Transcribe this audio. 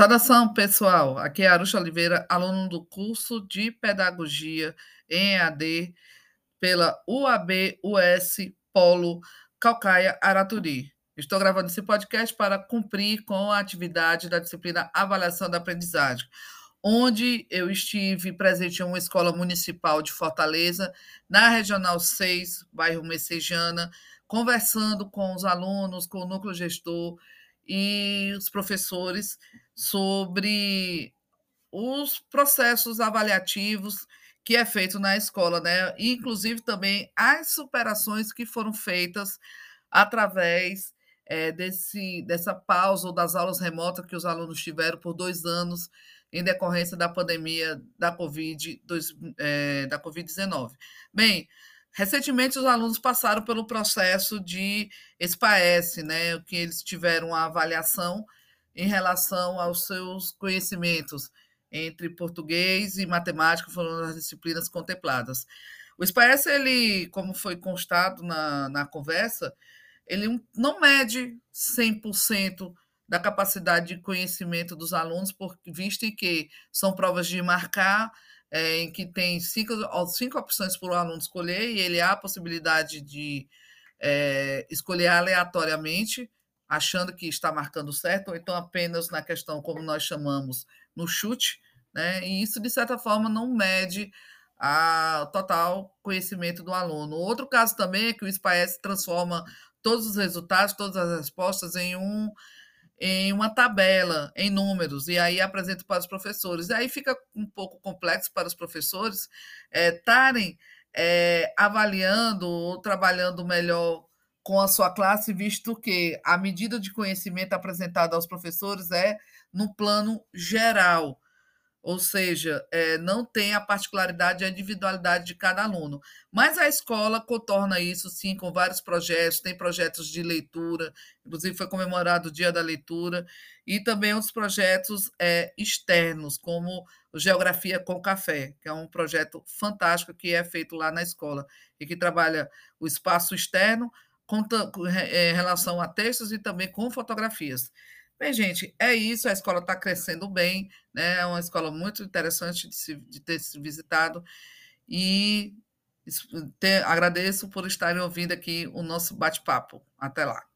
Saudação, pessoal. Aqui é Aruxa Oliveira, aluno do curso de Pedagogia em EAD pela UAB-US Polo Calcaia Araturi. Estou gravando esse podcast para cumprir com a atividade da disciplina Avaliação da Aprendizagem, onde eu estive presente em uma escola municipal de Fortaleza, na Regional 6, bairro Messejana, conversando com os alunos, com o núcleo gestor e os professores sobre os processos avaliativos que é feito na escola, né? Inclusive também as superações que foram feitas através é, desse, dessa pausa ou das aulas remotas que os alunos tiveram por dois anos em decorrência da pandemia da Covid, é, da Covid-19. Bem, Recentemente, os alunos passaram pelo processo de SPAES, né, que eles tiveram a avaliação em relação aos seus conhecimentos entre português e matemática, foram as disciplinas contempladas. O SPAES, ele, como foi constado na, na conversa, ele não mede 100% da capacidade de conhecimento dos alunos, por, visto que são provas de marcar é, em que tem cinco, cinco opções para o aluno escolher, e ele há a possibilidade de é, escolher aleatoriamente, achando que está marcando certo, ou então apenas na questão, como nós chamamos, no chute, né? e isso, de certa forma, não mede o total conhecimento do aluno. Outro caso também é que o SPAES transforma todos os resultados, todas as respostas em um em uma tabela, em números, e aí apresento para os professores. E aí fica um pouco complexo para os professores estarem é, é, avaliando ou trabalhando melhor com a sua classe, visto que a medida de conhecimento apresentada aos professores é no plano geral ou seja, é, não tem a particularidade e a individualidade de cada aluno. Mas a escola contorna isso, sim, com vários projetos, tem projetos de leitura, inclusive foi comemorado o Dia da Leitura, e também outros projetos é, externos, como Geografia com Café, que é um projeto fantástico que é feito lá na escola, e que trabalha o espaço externo com é, relação a textos e também com fotografias. Bem, gente, é isso. A escola está crescendo bem, né? É uma escola muito interessante de, se, de ter se visitado. E te, agradeço por estarem ouvindo aqui o nosso bate-papo. Até lá.